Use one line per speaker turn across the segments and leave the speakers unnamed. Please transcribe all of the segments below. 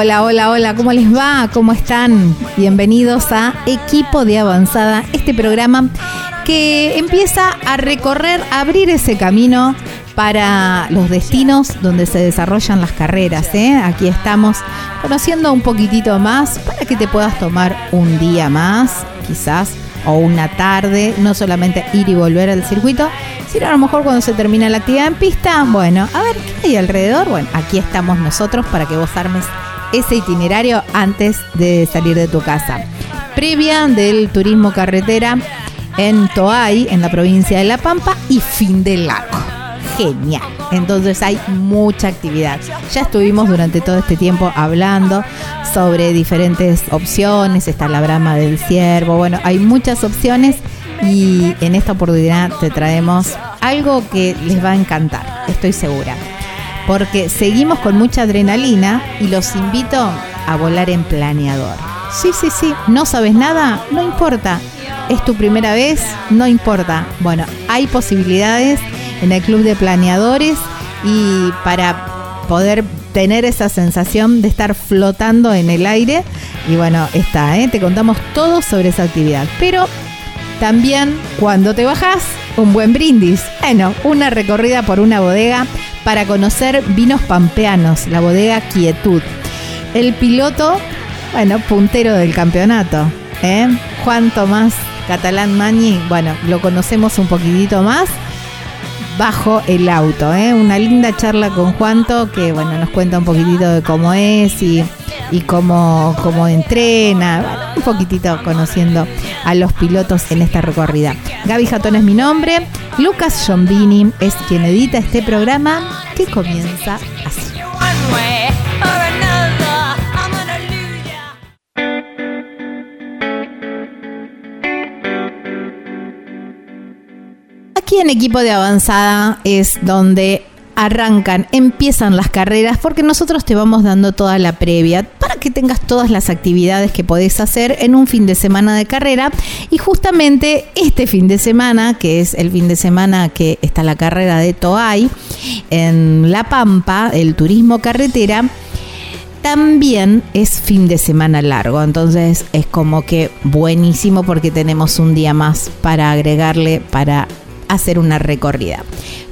Hola, hola, hola, ¿cómo les va? ¿Cómo están? Bienvenidos a Equipo de Avanzada, este programa que empieza a recorrer, a abrir ese camino para los destinos donde se desarrollan las carreras. ¿eh? Aquí estamos conociendo un poquitito más para que te puedas tomar un día más, quizás, o una tarde, no solamente ir y volver al circuito, sino a lo mejor cuando se termina la actividad en pista, bueno, a ver qué hay alrededor. Bueno, aquí estamos nosotros para que vos armes ese itinerario antes de salir de tu casa. Previa del turismo carretera en Toay, en la provincia de La Pampa, y fin del lago. Genial. Entonces hay mucha actividad. Ya estuvimos durante todo este tiempo hablando sobre diferentes opciones. Está la brama del ciervo. Bueno, hay muchas opciones y en esta oportunidad te traemos algo que les va a encantar, estoy segura porque seguimos con mucha adrenalina y los invito a volar en planeador. Sí, sí, sí, no sabes nada, no importa. Es tu primera vez, no importa. Bueno, hay posibilidades en el club de planeadores y para poder tener esa sensación de estar flotando en el aire. Y bueno, está, ¿eh? te contamos todo sobre esa actividad. Pero también cuando te bajas, un buen brindis. Bueno, una recorrida por una bodega para conocer vinos pampeanos, la bodega Quietud. El piloto, bueno, puntero del campeonato, ¿eh? Juan Tomás Catalán Mañi, bueno, lo conocemos un poquitito más bajo el auto. ¿eh? Una linda charla con Juanto que bueno, nos cuenta un poquitito de cómo es y, y cómo, cómo entrena, un poquitito conociendo a los pilotos en esta recorrida. Gaby Jatón es mi nombre, Lucas Giombini es quien edita este programa que comienza así. En equipo de avanzada es donde arrancan, empiezan las carreras, porque nosotros te vamos dando toda la previa para que tengas todas las actividades que podés hacer en un fin de semana de carrera. Y justamente este fin de semana, que es el fin de semana que está la carrera de Toay en La Pampa, el turismo carretera, también es fin de semana largo, entonces es como que buenísimo porque tenemos un día más para agregarle, para hacer una recorrida.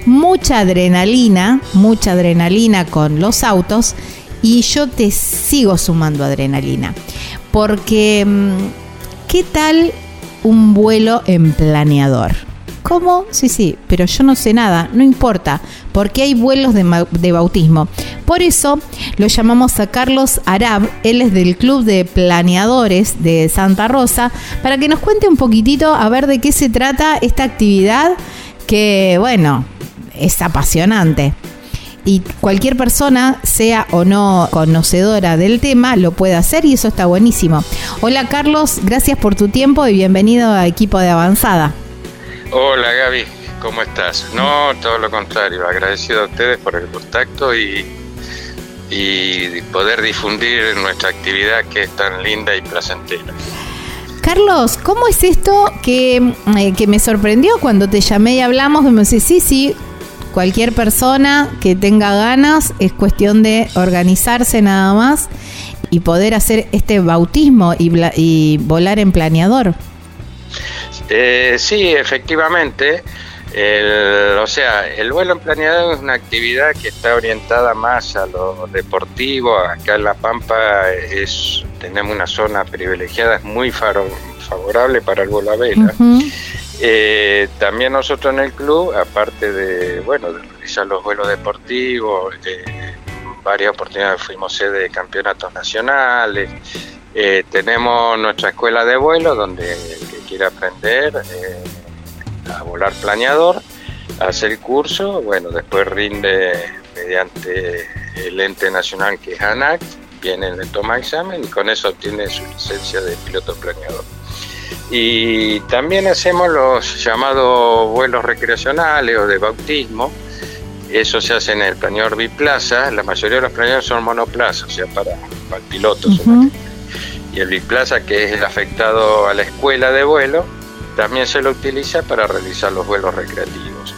Mucha adrenalina, mucha adrenalina con los autos y yo te sigo sumando adrenalina. Porque, mm, ¿qué tal un vuelo en planeador? ¿Cómo? Sí, sí, pero yo no sé nada, no importa, porque hay vuelos de, bautismo. Por eso lo llamamos a Carlos Arab, él es del Club de Planeadores de Santa Rosa, para que nos cuente un poquitito a ver de qué se trata esta actividad que, bueno, es apasionante. Y cualquier persona, sea o no conocedora del tema, lo puede hacer y eso está buenísimo. Hola Carlos, gracias por tu tiempo y bienvenido a Equipo de Avanzada.
Hola Gaby, ¿cómo estás? No, todo lo contrario, agradecido a ustedes por el contacto y, y poder difundir nuestra actividad que es tan linda y placentera.
Carlos, ¿cómo es esto que, eh, que me sorprendió cuando te llamé y hablamos? Me decís, sí, sí, cualquier persona que tenga ganas, es cuestión de organizarse nada más y poder hacer este bautismo y, volar en planeador.
Eh, sí, efectivamente. o sea, el vuelo en planeador es una actividad que está orientada más a lo deportivo. Acá en La Pampa es, tenemos una zona privilegiada, es muy favorable para el vuelo a vela. Eh, también nosotros en el club, aparte de, bueno, de realizar los vuelos deportivos, eh, varias oportunidades fuimos sede de campeonatos nacionales, eh, tenemos nuestra escuela de vuelo donde quiera aprender a volar planeador, hace el curso, bueno, después rinde mediante el ente nacional que es ANAC, viene, le toma examen y con eso obtiene su licencia de piloto planeador. Y también hacemos los llamados vuelos recreacionales o de bautismo. Eso se hace en el planeador biplaza. La mayoría de los planeadores son monoplaza, o sea, para, para pilotos. Y el biplaza, que es el afectado a la escuela de vuelo, también se lo utiliza para realizar los vuelos recreativos.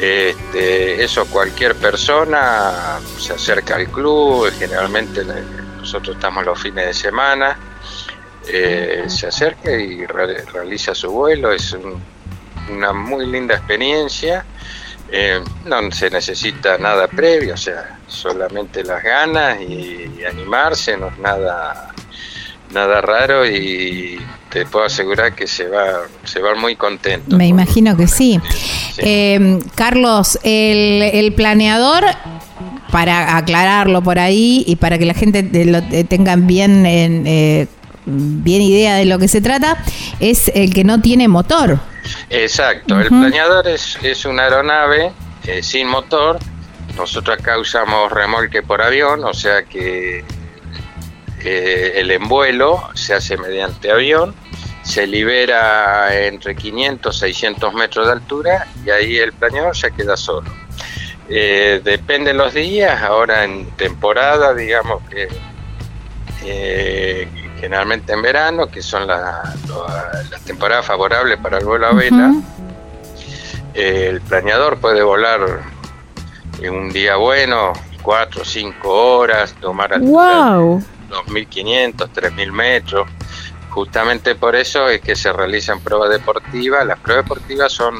Este, eso cualquier persona se acerca al club, generalmente nosotros estamos los fines de semana eh, se acerca y realiza su vuelo. Es una muy linda experiencia. Eh, no se necesita nada previo, o sea, solamente las ganas y, animarse, no es nada, nada raro y te puedo asegurar que se va, se va muy contento.
Me imagino que sí. Eh, Carlos, el, el planeador para aclararlo por ahí y para que la gente lo tengan bien en, bien idea de lo que se trata, es el que no tiene motor.
Exacto, el planeador es, es una aeronave eh, sin motor. Nosotros acá usamos remolque por avión, o sea que eh, el envuelo se hace mediante avión, se libera entre 500 y 600 metros de altura y ahí el planeador se queda solo. Eh, depende de los días, ahora en temporada, digamos que generalmente en verano, que son las temporadas favorables para el vuelo a vela. Eh, el planeador puede volar en un día bueno, 4 o 5 horas, tomar wow. 2.500, 3.000 metros. Justamente por eso es que se realizan pruebas deportivas. Las pruebas deportivas son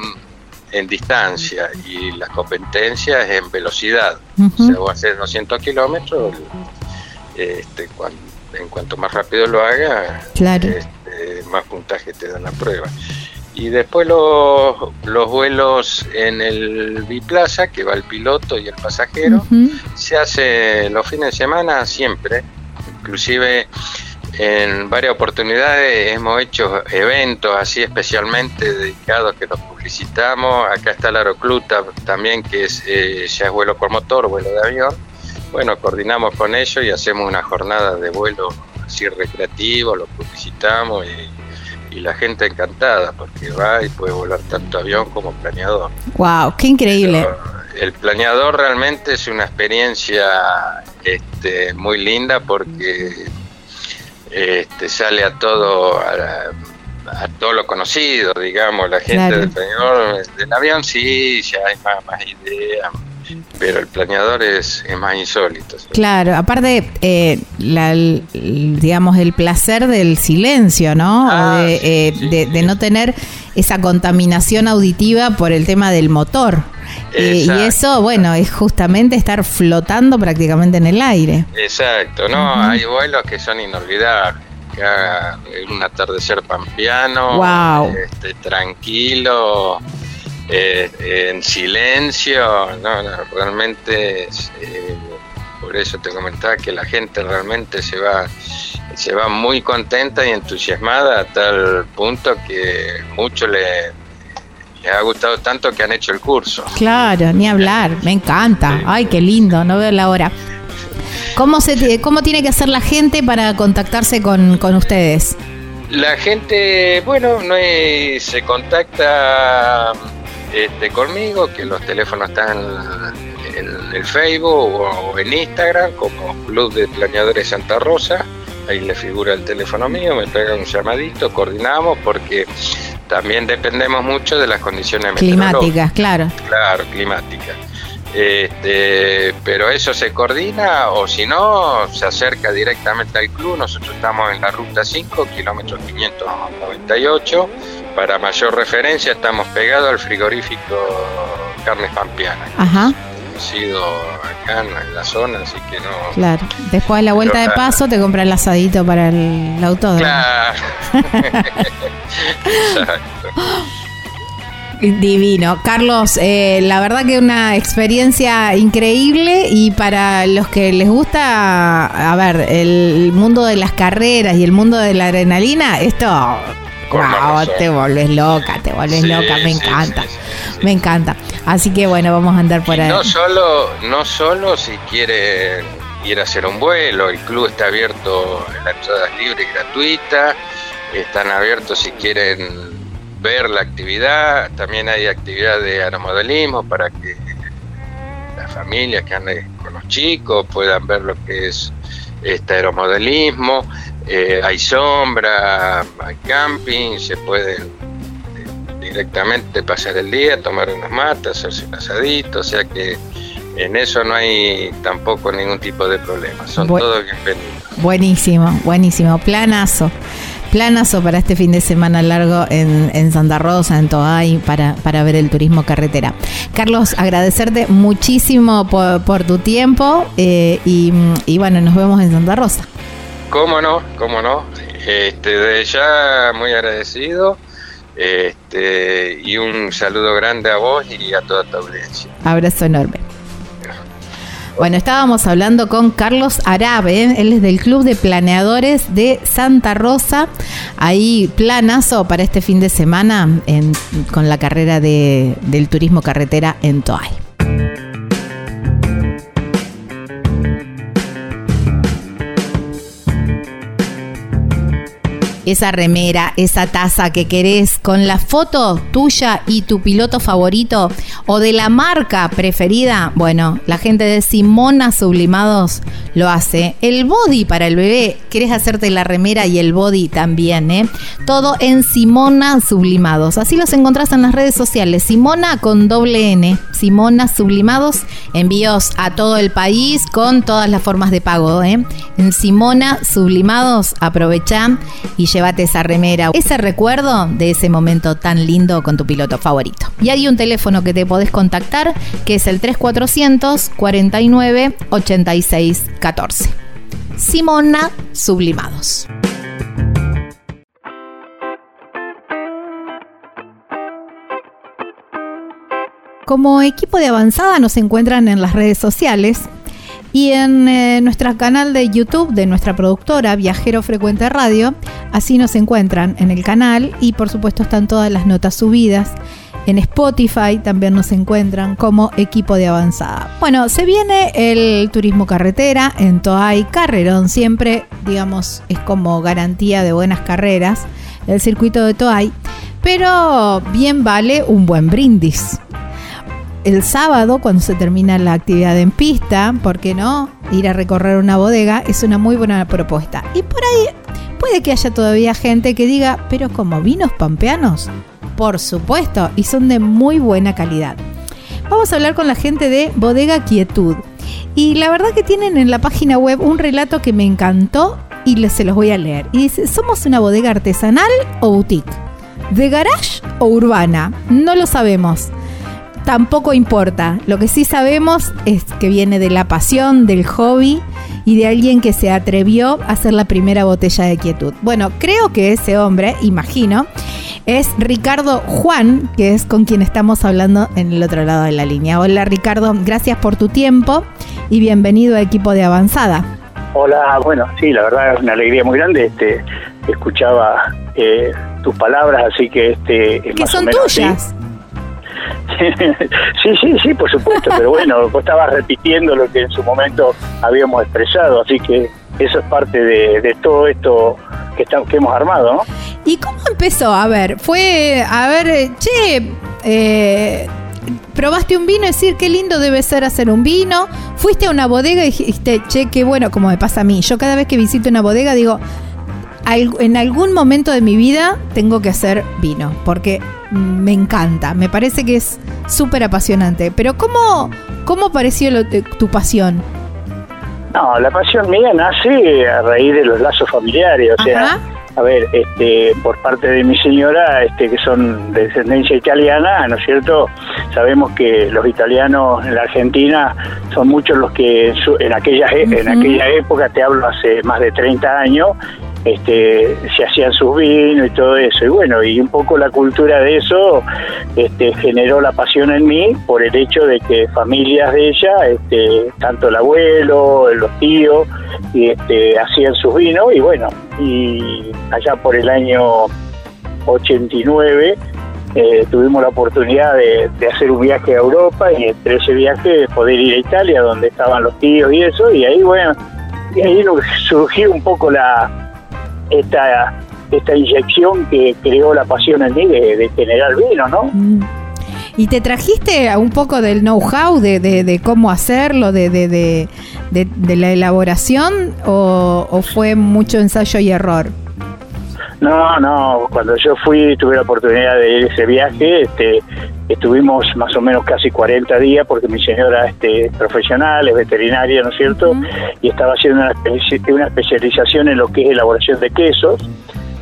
en distancia y las competencias en velocidad. O sea, vos haces 200 kilómetros, este, cuando en cuanto más rápido lo haga, este, más puntaje te dan la prueba. Y después los, los vuelos en el biplaza, que va el piloto y el pasajero, se hace los fines de semana siempre. Inclusive en varias oportunidades hemos hecho eventos así especialmente dedicados que los publicitamos. Acá está el Aeroclub también, que es, eh, ya es vuelo por motor, vuelo de avión bueno, coordinamos con ellos y hacemos una jornada de vuelo así recreativo, lo publicitamos y, la gente encantada porque va y puede volar tanto avión como planeador.
¡Wow! ¡Qué increíble!
el planeador realmente es una experiencia este, muy linda porque este, sale a todo a, todo lo conocido, digamos, la gente del planeador, del avión sí, ya hay más, más ideas, pero el planeador es, más insólito.
Claro, aparte, eh, digamos, el placer del silencio, ¿no? Ah, eh, de, no tener esa contaminación auditiva por el tema del motor. Eh, y eso, bueno, es justamente estar flotando prácticamente en el aire.
Exacto, ¿no? Hay vuelos que son inolvidables. un atardecer pampeano, wow. este, tranquilo, eh, en silencio, no, no realmente eh, por eso te comentaba que la gente realmente se va se va muy contenta y entusiasmada a tal punto que mucho le, le ha gustado tanto que han hecho el curso.
Claro, ni hablar, me encanta. Ay, qué lindo, no veo la hora. ¿Cómo, se, ¿Cómo tiene que hacer la gente para contactarse con, con ustedes?
La gente, bueno, no se contacta este, conmigo, que los teléfonos están en, el Facebook o, en Instagram como Club de Planeadores Santa Rosa. Ahí le figura el teléfono mío, me pega un llamadito, coordinamos porque también dependemos mucho de las condiciones
climáticas, claro.
Claro, climáticas. Este, pero eso se coordina o si no, se acerca directamente al club. Nosotros estamos en la ruta 5, kilómetro 598. Para mayor referencia, estamos pegados al frigorífico Carnes Pampiana.
Ajá
sido acá en la zona, así que no.
Claro, después de la vuelta de paso te compras el asadito para el, autódromo.
Claro.
Exacto. Divino. Carlos, eh, la verdad que una experiencia increíble y para los que les gusta, a ver, el mundo de las carreras y el mundo de la adrenalina, esto wow, te volves loca, te volves loca, me encanta, me encanta. Así que bueno, vamos a andar por ahí.
No solo, no solo si quieren ir a hacer un vuelo, el club está abierto, la entrada es libre y gratuita, están abiertos si quieren ver la actividad, también hay actividad de aeromodelismo para que las familias que anden con los chicos puedan ver lo que es este aeromodelismo, eh, hay sombra, hay camping, se puede directamente pasar el día, tomar unas matas, hacerse un asadito, o sea que en eso no hay tampoco ningún tipo de problema, son todos bienvenidos.
Buenísimo, buenísimo, planazo planazo para este fin de semana largo en, Santa Rosa, en Toay, para, para ver el turismo carretera. Carlos, agradecerte muchísimo por, tu tiempo eh, y, bueno, nos vemos en Santa Rosa.
Cómo no, cómo no. Este, de ya muy agradecido. Este, y un saludo grande a vos y a toda tu audiencia.
Abrazo enorme. Bueno, estábamos hablando con Carlos Arabe, él es del Club de Planeadores de Santa Rosa. Ahí planazo para este fin de semana con la carrera de, del turismo carretera en Toay. Esa remera, esa taza que querés con la foto tuya y tu piloto favorito o de la marca preferida, bueno, la gente de Simona Sublimados lo hace. El body para el bebé, querés hacerte la remera y el body también, ¿eh? Todo en Simona Sublimados. Así los encontrás en las redes sociales. Simona con doble N. Simona Sublimados. Envíos a todo el país con todas las formas de pago, ¿eh? En Simona Sublimados, aprovechá y llévate esa remera, ese recuerdo de ese momento tan lindo con tu piloto favorito. Y hay un teléfono que te podés contactar que es el 3400 49 86 14. Simona Sublimados. Como equipo de avanzada nos encuentran en las redes sociales y en eh, nuestro canal de YouTube de nuestra productora Viajero Frecuente Radio, así nos encuentran en el canal y por supuesto están todas las notas subidas. En Spotify también nos encuentran como equipo de avanzada. Bueno, se viene el turismo carretera en Toay, carrerón siempre, digamos, es como garantía de buenas carreras el circuito de Toay, pero bien vale un buen brindis el sábado, cuando se termina la actividad en pista, ¿por qué no? Ir a recorrer una bodega es una muy buena propuesta. Y por ahí puede que haya todavía gente que diga, pero como vinos pampeanos, por supuesto, y son de muy buena calidad. Vamos a hablar con la gente de Bodega Quietud. Y la verdad que tienen en la página web un relato que me encantó y se los voy a leer. Y dice, ¿somos una bodega artesanal o boutique? ¿De garage o urbana? No lo sabemos tampoco importa. Lo que sí sabemos es que viene de la pasión, del hobby y de alguien que se atrevió a hacer la primera botella de quietud. Bueno, creo que ese hombre, imagino, es Ricardo Juan, que es con quien estamos hablando en el otro lado de la línea. Hola Ricardo, gracias por tu tiempo y bienvenido a equipo de avanzada.
Hola, bueno, sí, la verdad es una alegría muy grande. Este, escuchaba eh, tus palabras, así que este,
es que son tuyas.
sí, sí, sí, por supuesto, pero bueno, vos estabas repitiendo lo que en su momento habíamos expresado, así que eso es parte de, todo esto que, hemos armado, ¿no?
¿Y cómo empezó? A ver, fue, a ver, che, eh, probaste un vino y decir qué lindo debe ser hacer un vino. Fuiste a una bodega y dijiste, che, qué bueno, como me pasa a mí. Yo cada vez que visito una bodega digo, en algún momento de mi vida tengo que hacer vino, porque me encanta, me parece que es súper apasionante. Pero ¿cómo, cómo pareció tu pasión?
No, la pasión mía nace a raíz de los lazos familiares, o sea, a ver, este, por parte de mi señora, este, que son de descendencia italiana, ¿no es cierto? Sabemos que los italianos en la Argentina son muchos los que en, aquella, en aquella época, te hablo hace más de 30 años, este, se hacían sus vinos y todo eso. Y bueno, y un poco la cultura de eso este, generó la pasión en mí por el hecho de que familias de ella, este, tanto el abuelo, los tíos, y, este, hacían sus vinos y bueno, y allá por el año 89 eh, tuvimos la oportunidad de, hacer un viaje a Europa y entre ese viaje poder ir a Italia donde estaban los tíos y eso y ahí bueno y ahí surgió un poco la, esta, esta inyección que creó la pasión en mí de, generar vino, ¿no? Mm.
¿Y te trajiste un poco del know-how de, de, cómo hacerlo, de, de, la elaboración, o, fue mucho ensayo y error?
No, no, cuando yo fui, tuve la oportunidad de ir a ese viaje, este, estuvimos más o menos casi 40 días, porque mi señora este, profesional, es veterinaria, ¿no es cierto? Y estaba haciendo una, una especialización en lo que es elaboración de quesos,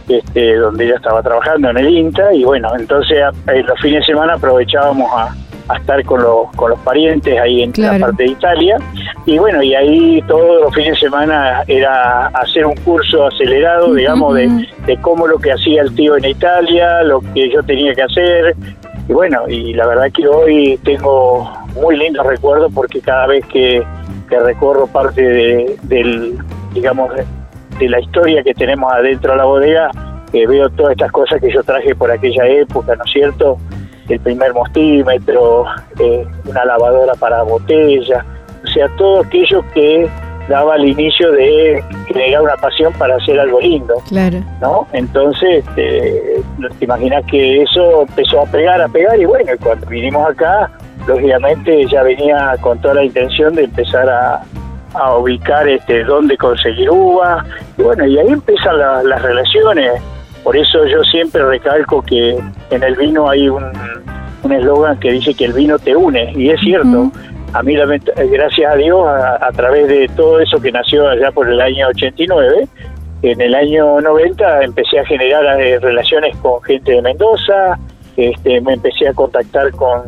este, donde ella estaba trabajando en el INTA, y bueno, entonces en los fines de semana aprovechábamos a, estar con los, con los parientes ahí en la parte de Italia. Y bueno, y ahí todos los fines de semana era hacer un curso acelerado, digamos, de, de cómo lo que hacía el tío en Italia, lo que yo tenía que hacer, y bueno, y la verdad que hoy tengo muy lindos recuerdos porque cada vez que, recorro parte de, del, digamos, de, la historia que tenemos adentro de la bodega, eh, veo todas estas cosas que yo traje por aquella época, ¿no es cierto? El primer mostímetro, eh, una lavadora para botellas, o sea, todo aquello que daba el inicio de generar una pasión para hacer algo lindo.
Claro.
¿No? Entonces, este, te imaginas que eso empezó a pegar, a pegar, y bueno, cuando vinimos acá, lógicamente ya venía con toda la intención de empezar a, ubicar este dónde conseguir uva, y bueno, y ahí empiezan las relaciones. Por eso yo siempre recalco que en el vino hay un eslogan que dice que el vino te une, y es cierto a mí, eh, gracias a Dios, a, través de todo eso que nació allá por el año 89, en el año 90 empecé a generar eh, relaciones con gente de Mendoza, este, me empecé a contactar con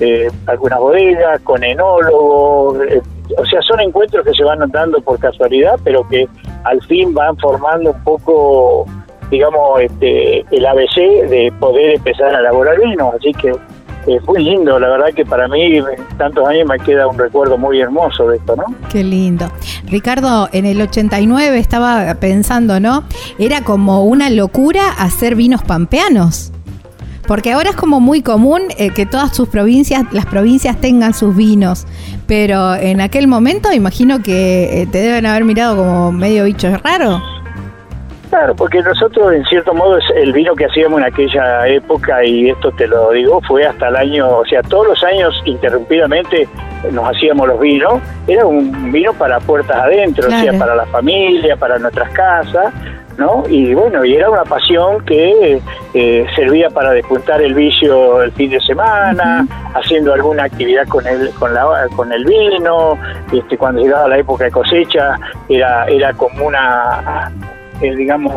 eh, algunas bodegas, con enólogos, o sea, son encuentros que se van dando por casualidad, pero que al fin van formando un poco, digamos, este, el ABC de poder empezar a elaborar vino, así que es muy lindo, la verdad que para mí tantos años me queda un recuerdo muy hermoso de esto, ¿no?
Qué lindo. Ricardo, en el 89 estaba pensando, ¿no? Era como una locura hacer vinos pampeanos. Porque ahora es como muy común eh, que todas sus provincias, las provincias tengan sus vinos, pero en aquel momento imagino que eh, te deben haber mirado como medio bicho raro.
Claro, porque nosotros en cierto modo es el vino que hacíamos en aquella época y esto te lo digo, fue hasta el año, o sea, todos los años interrumpidamente nos hacíamos los vinos, era un vino para puertas adentro, o sea, para la familia, para nuestras casas, ¿no? Y bueno, y era una pasión que eh, servía para despuntar el vicio el fin de semana, haciendo alguna actividad con el con la con el vino, este cuando llegaba la época de cosecha era era como una digamos,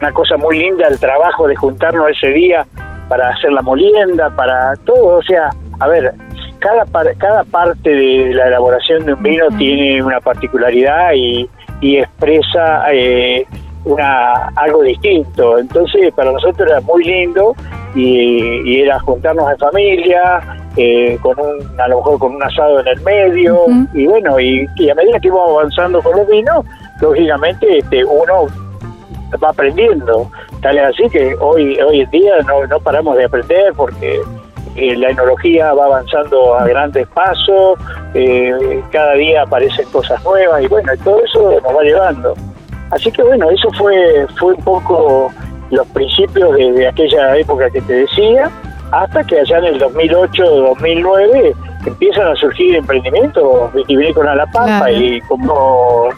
una cosa muy linda el trabajo de juntarnos ese día para hacer la molienda, para todo, o sea, a ver, cada, cada parte de la elaboración de un vino tiene una particularidad y, expresa eh, una algo distinto. Entonces, para nosotros era muy lindo y, era juntarnos en familia, eh, con un, a lo mejor con un asado en el medio, y bueno, y, y, a medida que íbamos avanzando con los vinos, lógicamente este, uno va aprendiendo. Tal es así que hoy, hoy en día no, no paramos de aprender porque eh, la enología va avanzando a grandes pasos, eh, cada día aparecen cosas nuevas y bueno, todo eso nos va llevando. Así que bueno, eso fue, fue un poco los principios de, aquella época que te decía hasta que allá en el 2008-2009 empiezan a surgir emprendimientos vitivinícolas a La Pampa y como,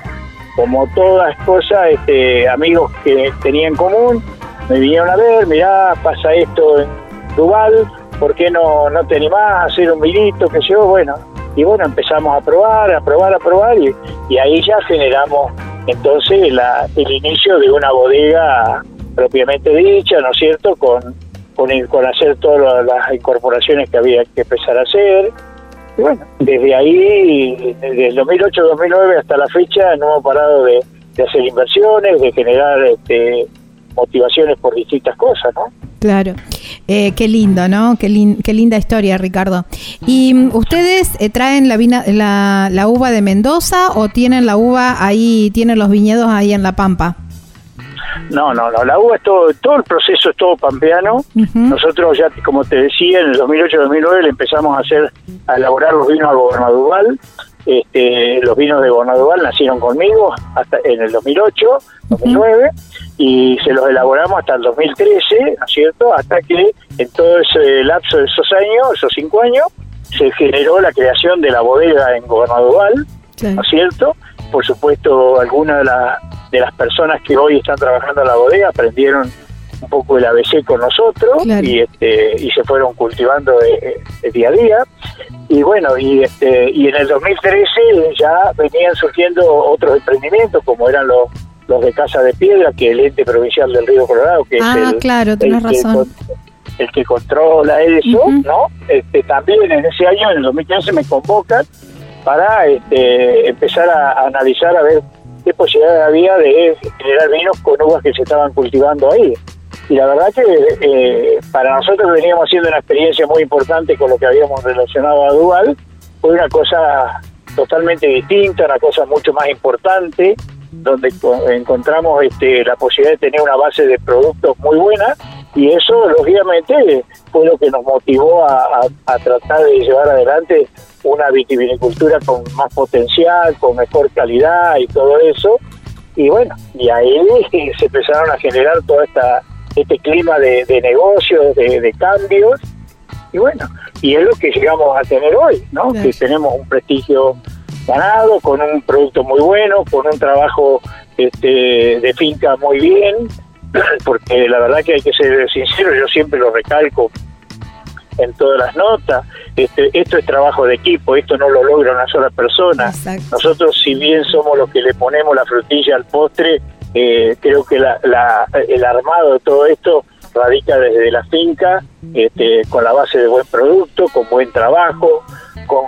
como todas cosas, este, amigos que tenía en común, me vinieron a ver, mirá, pasa esto en Duval, ¿por qué no, no te animás a hacer un vinito, que yo? Bueno, y bueno, empezamos a probar, a probar, a probar, y, ahí ya generamos entonces el inicio de una bodega propiamente dicha, ¿no es cierto?, con, con hacer todas las incorporaciones que había que empezar a hacer. Bueno, desde ahí, desde el 2008-2009 hasta la fecha, no hemos parado de, hacer inversiones, de generar este, motivaciones por distintas cosas, ¿no?
Claro, eh, qué lindo, ¿no? Qué, qué, linda historia, Ricardo. ¿Y ustedes eh, traen la, la, la, uva de Mendoza o tienen la uva ahí, tienen los viñedos ahí en La Pampa?
No, no, no, la uva es todo, todo el proceso es todo pampeano. Nosotros ya, como te decía, en el 2008-2009 le empezamos a hacer, a elaborar los vinos al gobernador este, los vinos de Bonadual nacieron conmigo hasta en el 2008, 2009 y se los elaboramos hasta el 2013, ¿no es cierto? Hasta que en todo ese lapso de esos años, esos cinco años, se generó la creación de la bodega en Gobernadual, ¿no es cierto? Por supuesto, algunas de, de las personas que hoy están trabajando en la bodega aprendieron un poco el ABC con nosotros y este y se fueron cultivando de, día a día. Y bueno y este y en el 2013 ya venían surgiendo otros emprendimientos como eran los los de Casa de Piedra que el ente provincial del Río Colorado que es
ah, el, claro,
el
razón.
Que, el que controla eso no este también en ese año en el 2015 me convocan para este, empezar a analizar a ver qué posibilidad había de generar vinos con uvas que se estaban cultivando ahí. Y la verdad que eh, para nosotros veníamos haciendo una experiencia muy importante con lo que habíamos relacionado a Dual, fue una cosa totalmente distinta, una cosa mucho más importante, donde encontramos este, la posibilidad de tener una base de productos muy buena y eso lógicamente fue lo que nos motivó a, a tratar de llevar adelante una vitivinicultura con más potencial, con mejor calidad y todo eso. Y bueno, y ahí se empezaron a generar toda esta este clima de, negocios, de, cambios, y bueno, y es lo que llegamos a tener hoy, ¿no? Que tenemos un prestigio ganado, con un producto muy bueno, con un trabajo este, de finca muy bien, porque la verdad que hay que ser sincero, yo siempre lo recalco en todas las notas, este, esto es trabajo de equipo, esto no lo logra una sola persona. Nosotros si bien somos los que le ponemos la frutilla al postre, eh, creo que la, el armado de todo esto radica desde la finca, este, con la base de buen producto, con buen trabajo, con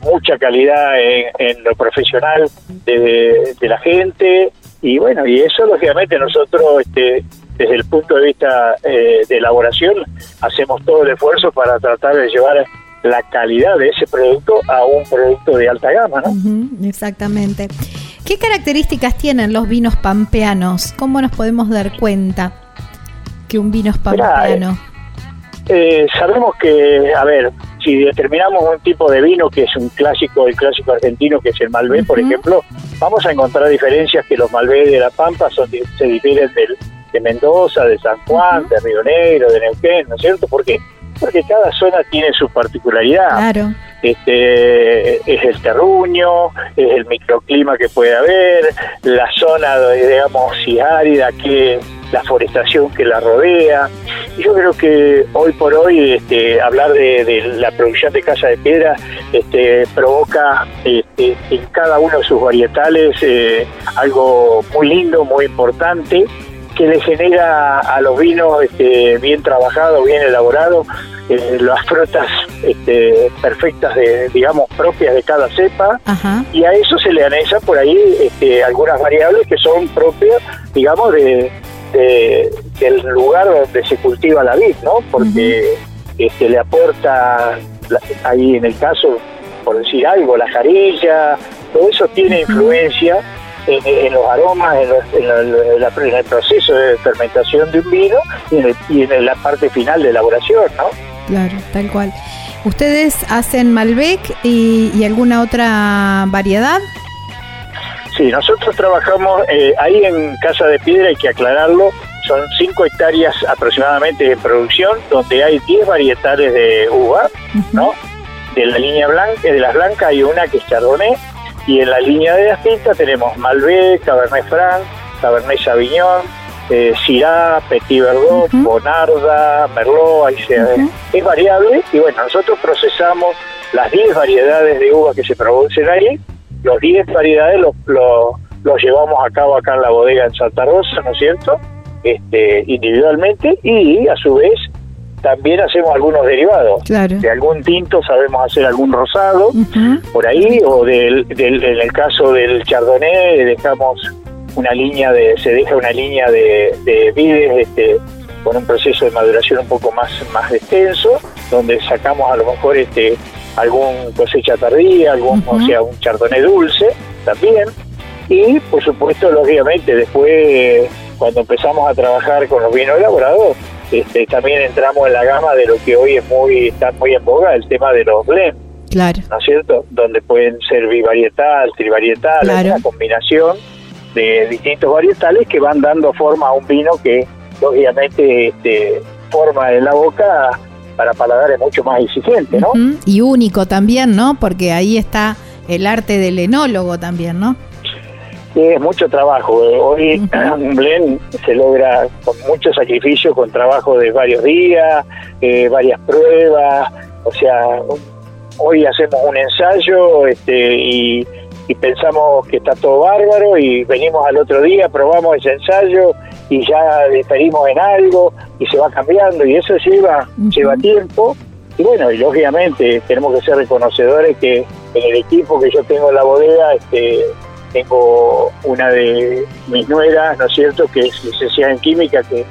mucha calidad en, lo profesional de, la gente y bueno, y eso lógicamente nosotros este, desde el punto de vista eh, de elaboración hacemos todo el esfuerzo para tratar de llevar la calidad de ese producto a un producto de alta gama, ¿no?
exactamente. ¿Qué características tienen los vinos pampeanos? ¿Cómo nos podemos dar cuenta que un vino es pampeano?
Eh, sabemos que, a ver, si determinamos un tipo de vino que es un clásico, el clásico argentino, que es el Malbec, por ejemplo, vamos a encontrar diferencias que los Malbec de La Pampa son, se difieren de Mendoza, de San Juan, de Río Negro, de Neuquén, ¿no es cierto? Porque porque cada zona tiene su particularidad.
Claro.
Este, es el terruño, es el microclima que puede haber, la zona, digamos, si árida, que la forestación que la rodea. Yo creo que hoy por hoy este, hablar de, la producción de casa de piedra este, provoca este, en cada uno de sus varietales eh, algo muy lindo, muy importante que le genera a los vinos este, bien trabajados, bien elaborados, eh, las frutas este, perfectas, de, digamos, propias de cada cepa, y a eso se le anexa por ahí este, algunas variables que son propias, digamos, de, del lugar donde se cultiva la vid, ¿no? Porque este, le aporta, ahí en el caso, por decir algo, la jarilla, todo eso tiene influencia en, los aromas, en, el proceso de fermentación de un vino y en, la parte final de elaboración, ¿no?
Claro, tal cual. ¿Ustedes hacen Malbec y, alguna otra variedad?
Sí, nosotros trabajamos eh, ahí en Casa de Piedra, hay que aclararlo, son 5 hectáreas aproximadamente de producción, donde hay 10 varietales de uva, ¿no? De la línea blanca, de las blancas hay una que es Chardonnay, y en la línea de las tintas tenemos Malbec, Cabernet Franc, Cabernet Sauvignon, eh, Syrah, Petit Verdot, Bonarda, Merlot, ahí es variable, y bueno, nosotros procesamos las 10 variedades de uva que se producen ahí, los 10 variedades los, los, llevamos a cabo acá en la bodega en Santa Rosa, ¿no es cierto? Este, individualmente y a su vez también hacemos algunos derivados. De algún tinto sabemos hacer algún rosado por ahí, o del, del, en el caso del chardonnay dejamos una línea de, se deja una línea de, de vides este, con un proceso de maduración un poco más, más extenso, donde sacamos a lo mejor este algún cosecha tardía, algún, o sea, un chardonnay dulce también. Y por supuesto, lógicamente, después cuando empezamos a trabajar con los vinos elaborados, este, también entramos en la gama de lo que hoy es muy está muy en boga, el tema de los blends.
Claro.
¿No es cierto? Donde pueden ser bivarietal, trivarietal, una combinación de distintos varietales que van dando forma a un vino que lógicamente este, forma en la boca para paladares mucho más exigentes, ¿no?
Y único también, ¿no? Porque ahí está el arte del enólogo también, ¿no?
Sí, es mucho trabajo. Hoy un blend se logra con mucho sacrificio, con trabajo de varios días, eh, varias pruebas. O sea, hoy hacemos un ensayo este, y, y pensamos que está todo bárbaro y venimos al otro día, probamos ese ensayo y ya diferimos en algo y se va cambiando y eso lleva, lleva tiempo. Y bueno, y lógicamente tenemos que ser reconocedores que en el equipo que yo tengo en la bodega, este, tengo una de mis nueras, ¿no es cierto?, que es licenciada en química, que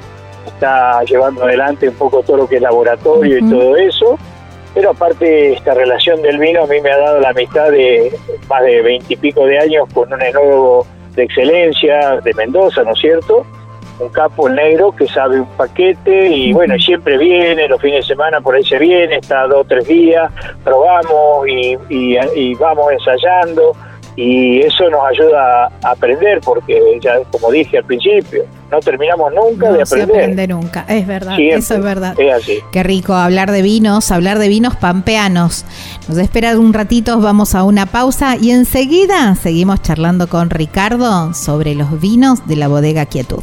está llevando adelante un poco todo lo que es laboratorio y todo eso. Pero aparte, esta relación del vino a mí me ha dado la mitad de más de veintipico de años con un enólogo de excelencia de Mendoza, ¿no es cierto? Un capo negro que sabe un paquete y bueno, siempre viene, los fines de semana por ahí se viene, está dos o tres días, probamos y, y, vamos ensayando y eso nos ayuda a aprender porque ya como dije al principio, no terminamos nunca de aprender. Se
aprende nunca, es verdad, eso es verdad. Qué rico hablar de vinos, hablar de vinos pampeanos. Nos espera un ratito, vamos a una pausa y enseguida seguimos charlando con Ricardo sobre los vinos de la bodega Quietud.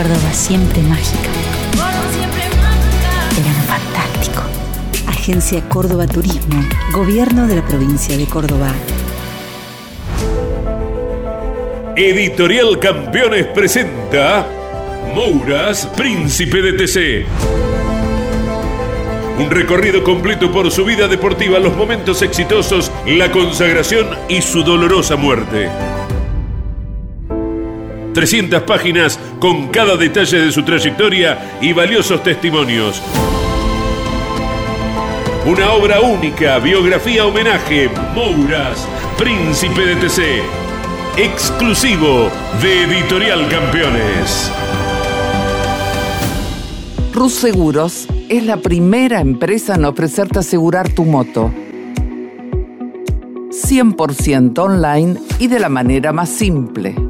Córdoba siempre mágica. Verano fantástico. Agencia Córdoba Turismo, Gobierno de la provincia de Córdoba.
Editorial Campeones presenta Mouras, Príncipe de TC. Un recorrido completo por su vida deportiva, los momentos exitosos, la consagración y su dolorosa muerte. 300 páginas con cada detalle de su trayectoria y valiosos testimonios. Una obra única, biografía homenaje, Mouras, Príncipe de TC. Exclusivo de Editorial Campeones.
Rus Seguros es la primera empresa en ofrecerte asegurar tu moto. 100% online y de la manera más simple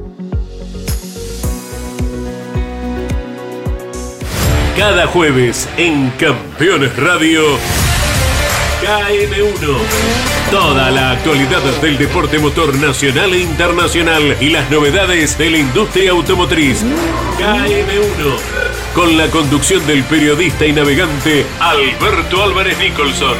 Cada jueves en Campeones Radio, KM1. Toda la actualidad del deporte motor nacional e internacional y las novedades de la industria automotriz. KM1. Con la conducción del periodista y navegante Alberto Álvarez Nicholson.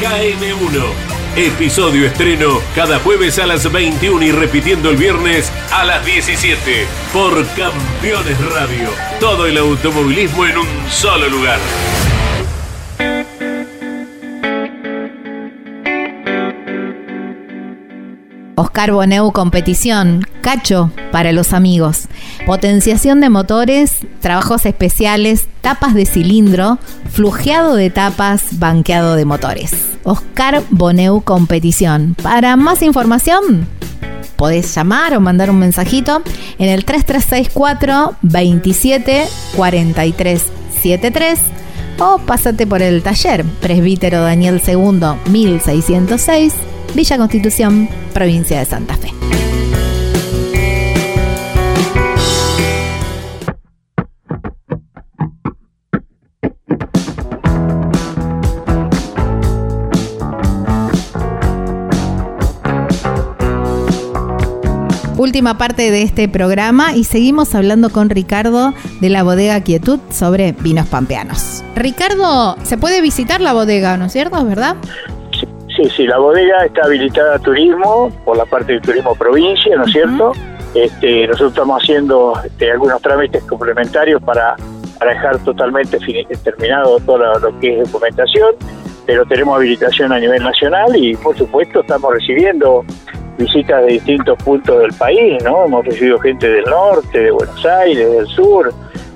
KM1 Episodio estreno cada jueves a las 21 y repitiendo el viernes a las 17 por Campeones Radio. Todo el automovilismo en un solo lugar.
Oscar Boneu Competición, Cacho para los amigos, potenciación de motores, trabajos especiales, tapas de cilindro, flujeado de tapas, banqueado de motores. Oscar Boneu Competición. Para más información, podés llamar o mandar un mensajito en el 3364 27 43 73 o pásate por el taller Presbítero Daniel II 1606 Villa Constitución, provincia de Santa Fe. Última parte de este programa y seguimos hablando con Ricardo de la bodega Quietud sobre vinos pampeanos. Ricardo, se puede visitar la bodega, ¿no es cierto? ¿Es verdad?
Sí, sí, la bodega está habilitada a turismo por la parte del turismo provincia, ¿no es cierto? Este, nosotros estamos haciendo este, algunos trámites complementarios para, dejar totalmente terminado todo lo, que es documentación, pero tenemos habilitación a nivel nacional y por supuesto estamos recibiendo visitas de distintos puntos del país, ¿no? Hemos recibido gente del norte, de Buenos Aires, del sur,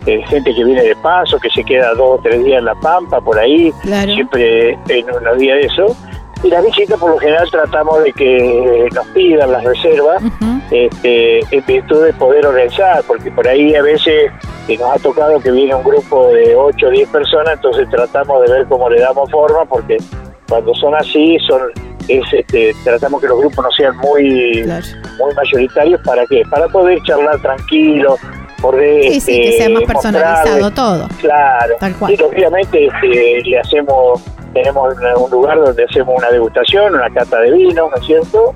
eh, gente que viene de paso, que se queda dos o tres días en La Pampa, por ahí, siempre en unos días de eso y las visitas por lo general tratamos de que nos pidan las reservas este, en virtud de poder organizar, porque por ahí a veces nos ha tocado que viene un grupo de 8 o 10 personas, entonces tratamos de ver cómo le damos forma, porque cuando son así, son es, este, tratamos que los grupos no sean muy, muy mayoritarios, ¿para qué? Para poder charlar tranquilo, poder...
Sí, sí, que sea más personalizado todo.
Claro, y obviamente este, le hacemos tenemos un lugar donde hacemos una degustación, una cata de vino, ¿no es cierto?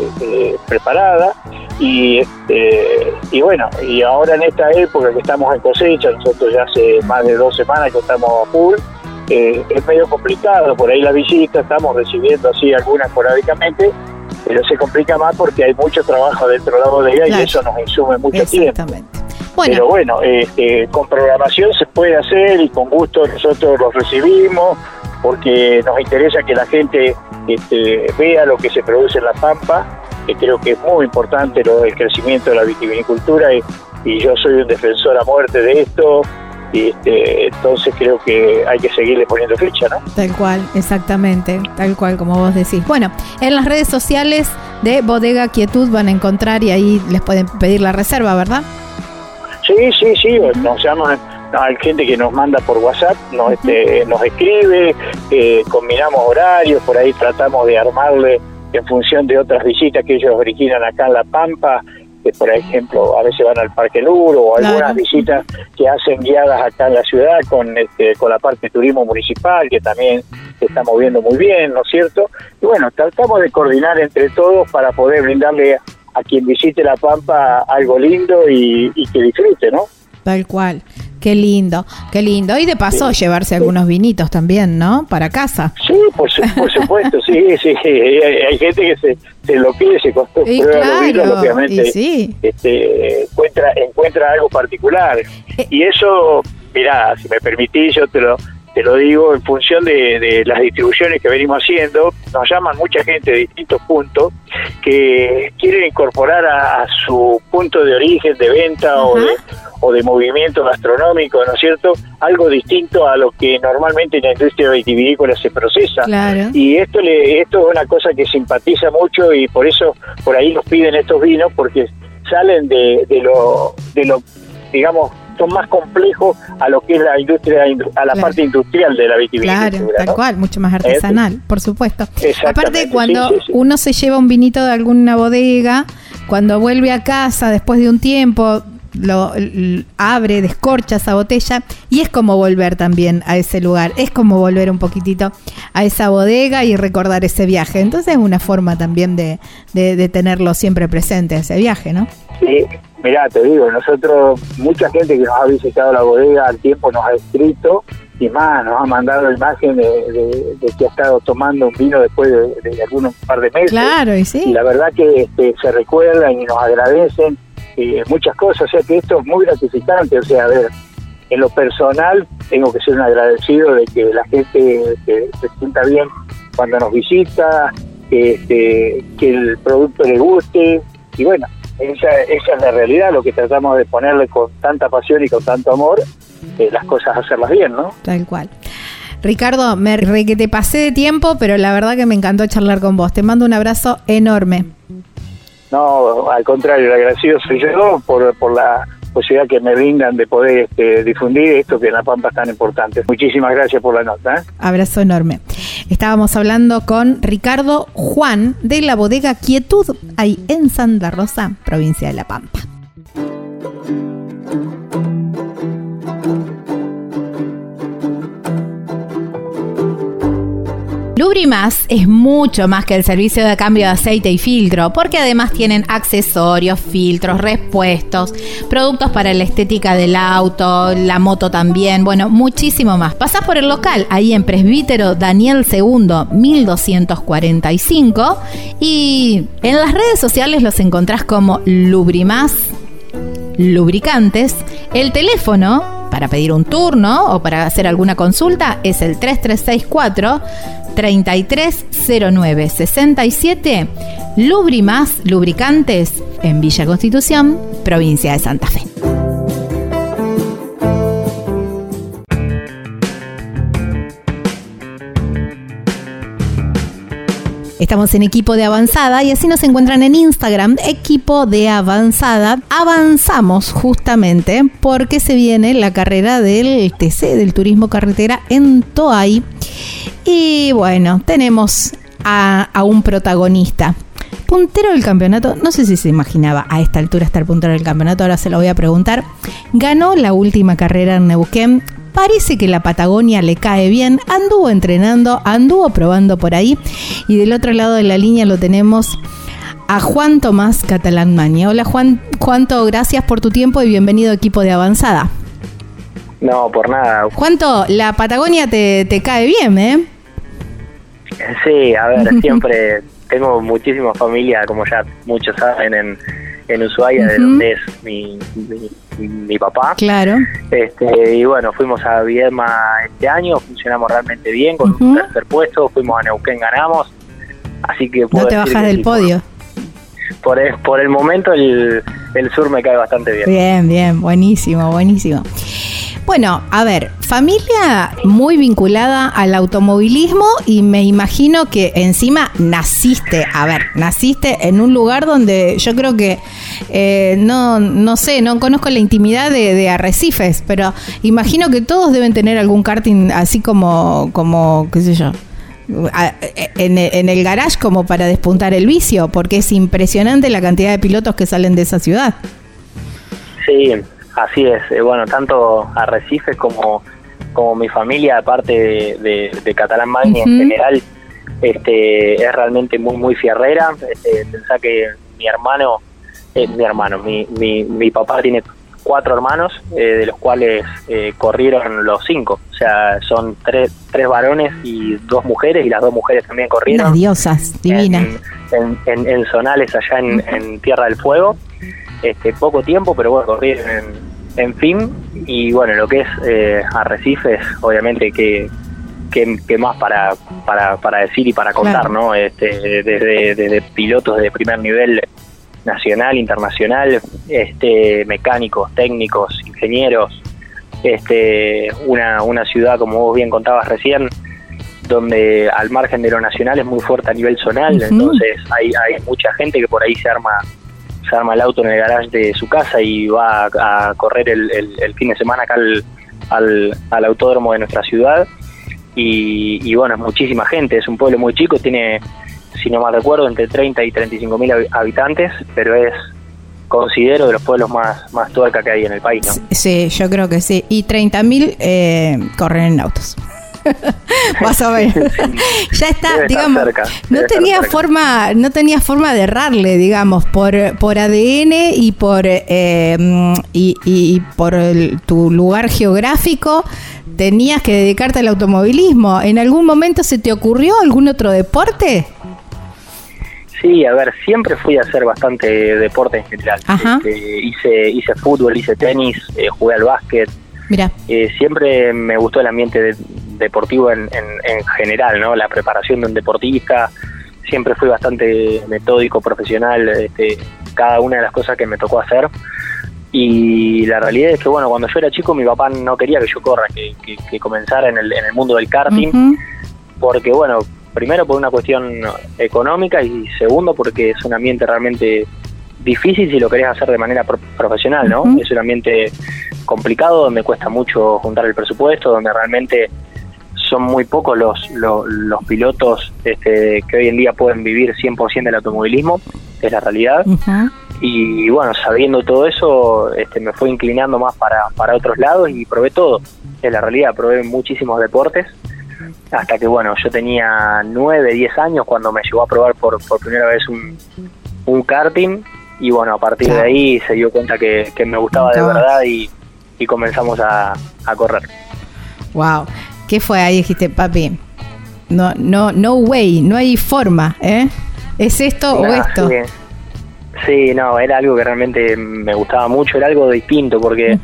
Este, preparada. Y este, y bueno y ahora en esta época que estamos en cosecha nosotros ya hace más de dos semanas que estamos a full eh, es medio complicado. Por ahí la visita estamos recibiendo así algunas esporádicamente pero se complica más porque hay mucho trabajo dentro de la bodega y eso nos insume mucho tiempo. Pero bueno este, con programación se puede hacer y con gusto nosotros los recibimos porque nos interesa que la gente este, vea lo que se produce en La Pampa, que creo que es muy importante lo, el crecimiento de la vitivinicultura y, yo soy un defensor a muerte de esto. Y este, entonces creo que hay que seguirle poniendo fecha, ¿no?
Tal cual, exactamente, tal cual como vos decís. Bueno, en las redes sociales de Bodega Quietud van a encontrar y ahí les pueden pedir la reserva, ¿verdad?
Sí, sí, sí, nos llaman hay gente que nos manda por WhatsApp, nos, este, nos escribe, eh, combinamos horarios, por ahí tratamos de armarle en función de otras visitas que ellos originan acá en La Pampa, que por ejemplo a veces van al Parque Luro o algunas visitas que hacen guiadas acá en la ciudad con, este, con la parte de turismo municipal, que también se está moviendo muy bien, ¿no es cierto? Y bueno, tratamos de coordinar entre todos para poder brindarle a quien visite La Pampa algo lindo y, y que disfrute, ¿no?
Tal cual. Qué lindo, qué lindo. Y de paso llevarse algunos vinitos también, ¿no? Para casa.
Sí, por, supuesto, sí, sí. Hay, gente que se, se enloquece se costó claro, obviamente. sí. este, encuentra, encuentra algo particular. Eh. Y eso, mira, si me permitís, yo te lo, te lo digo, en función de, las distribuciones que venimos haciendo, nos llaman mucha gente de distintos puntos que quieren incorporar a, su punto de origen de venta o de, o de movimiento gastronómico, ¿no es cierto? Algo distinto a lo que normalmente en la industria vitivinícola se procesa. Y esto, le, esto es una cosa que simpatiza mucho y por eso por ahí nos piden estos vinos porque salen de, de lo, de lo digamos, son más complejos a lo que es la industria, a la parte industrial de la vitivinicultura.
Claro, tal cual, mucho más artesanal, por supuesto. Aparte, cuando uno se lleva un vinito de alguna bodega, cuando vuelve a casa después de un tiempo, lo, l- abre, descorcha esa botella y es como volver también a ese lugar, es como volver un poquitito a esa bodega y recordar ese viaje. Entonces es una forma también de, de- de tenerlo siempre presente, ese viaje, ¿no?
Sí, mirá, te digo, nosotros, mucha gente que nos ha visitado la bodega al tiempo nos ha escrito y más, nos ha mandado imagen de, de- de que ha estado tomando un vino después de, de algunos par de meses.
Claro, y
Y
sí.
la verdad que este, se recuerdan y nos agradecen eh, muchas cosas, o sea que esto es muy gratificante, o sea, a ver, en lo personal tengo que ser un agradecido de que la gente este, se sienta bien cuando nos visita, que, este, que el producto le guste y bueno, esa, esa es la realidad, lo que tratamos de ponerle con tanta pasión y con tanto amor, eh, las cosas hacerlas bien, ¿no?
Tal cual. Ricardo, me re que te pasé de tiempo, pero la verdad que me encantó charlar con vos. Te mando un abrazo enorme.
No, al contrario, el agradecido soy yo por, por la posibilidad que me brindan de poder este, difundir esto que en La Pampa es tan importante. Muchísimas gracias por la nota. ¿eh?
Abrazo enorme. Estábamos hablando con Ricardo Juan de la bodega Quietud, ahí en Santa Rosa, provincia de La Pampa. Lubrimas es mucho más que el servicio de cambio de aceite y filtro, porque además tienen accesorios, filtros, repuestos, productos para la estética del auto, la moto también, bueno, muchísimo más. Pasás por el local, ahí en Presbítero Daniel II, 1245, y en las redes sociales los encontrás como Lubrimas lubricantes. El teléfono para pedir un turno o para hacer alguna consulta es el 3364 3309 67 Lubrimas Lubricantes en Villa Constitución, provincia de Santa Fe. Estamos en equipo de avanzada y así nos encuentran en Instagram, equipo de avanzada. Avanzamos justamente porque se viene la carrera del TC, del turismo carretera en Toay. Y bueno, tenemos a, un protagonista. Puntero del campeonato, no sé si se imaginaba a esta altura estar puntero del campeonato, ahora se lo voy a preguntar. Ganó la última carrera en Neuquén, Parece que la Patagonia le cae bien, anduvo entrenando, anduvo probando por ahí y del otro lado de la línea lo tenemos a Juan Tomás Catalán Maña. Hola Juan, Juanto, gracias por tu tiempo y bienvenido equipo de avanzada.
No, por nada.
Juanto, la Patagonia te, te cae bien, ¿eh?
Sí, a ver, siempre tengo muchísima familia, como ya muchos saben, en, en Ushuaia, de donde es mi, mi, mi papá.
Claro.
Este, y bueno, fuimos a Viedma este año, funcionamos realmente bien, con un tercer puesto, fuimos a Neuquén, ganamos. Así que
No
puedo
te
decir
bajas
que
del
sí,
podio.
Por, el, por el momento el, el sur me cae bastante bien.
Bien, bien, buenísimo, buenísimo. Bueno, a ver, familia muy vinculada al automovilismo y me imagino que encima naciste, a ver, naciste en un lugar donde yo creo que, eh, no, no sé, no conozco la intimidad de, Arrecifes, pero imagino que todos deben tener algún karting así como, como qué sé yo, en el garage como para despuntar el vicio, porque es impresionante la cantidad de pilotos que salen de esa ciudad.
Sí, así es. Eh, bueno, tanto Arrecifes como, como mi familia, aparte de, de, de Catalán Magni en general, este, es realmente muy, muy fierrera. Este, pensá que mi hermano, eh, mi hermano, mi, mi, mi papá tiene cuatro hermanos, eh, de los cuales eh, corrieron los cinco. O sea, son tres, tres varones y dos mujeres, y las dos mujeres también corrieron
Unas diosas divinas.
en, en, en zonales allá en, en Tierra del Fuego. Este, poco tiempo, pero bueno, corrieron en, en fin. Y bueno, lo que es eh, Arrecifes, obviamente que, que, que más para, para, para decir y para contar,
Claro.
¿no? Este, desde, desde pilotos de primer nivel nacional, internacional, este, mecánicos, técnicos, ingenieros, este, una, una ciudad, como vos bien contabas recién, donde al margen de lo nacional es muy fuerte a nivel zonal, entonces hay, hay mucha gente que por ahí se arma se arma el auto en el garage de su casa y va a, correr el, el- fin de semana acá al, al, al autódromo de nuestra ciudad y, y bueno, es muchísima gente, es un pueblo muy chico, tiene, si no mal recuerdo, entre 30 y 35 mil habitantes, pero es considero de los pueblos más, más tuerca que hay en el país, ¿no?
Sí, yo creo que sí. Y 30.000 eh, corren en autos. Vas a ver. ya está, digamos, no tenía forma, no tenía forma de errarle, digamos, por, por ADN y por eh, y, y, por tu lugar geográfico tenías que dedicarte al automovilismo. ¿En algún momento se te ocurrió algún otro deporte?
Sí, a ver, siempre fui a hacer bastante deporte en general. Este, hice, hice fútbol, hice tenis, eh, jugué al básquet. Mira. Eh, siempre me gustó el ambiente deportivo en, en, general, ¿no? La preparación de un deportista. Siempre fui bastante metódico, profesional, este, cada una de las cosas que me tocó hacer. Y la realidad es que, bueno, cuando yo era chico, mi papá no quería que yo corra, que, que, comenzara en el, en el mundo del karting, porque, bueno, primero por una cuestión económica y segundo porque es un ambiente realmente difícil si lo querés hacer de manera profesional, ¿no? Es un ambiente complicado donde cuesta mucho juntar el presupuesto, donde realmente son muy pocos los, los, pilotos este, que hoy en día pueden vivir 100% del automovilismo, es la realidad. y, bueno, sabiendo todo eso, este, me fue inclinando más para, para otros lados y probé todo, es la realidad, probé muchísimos deportes hasta que bueno, yo tenía 9, 10 años cuando me llegó a probar por, por primera vez un, un karting. Y bueno, a partir de ahí se dio cuenta que, me gustaba de verdad y, y comenzamos a, a, correr.
Wow, ¿qué fue ahí? Dijiste, papi, no, no, no way, no hay forma, ¿eh? ¿Es esto o esto?
Sí, no, era algo que realmente me gustaba mucho, era algo distinto, porque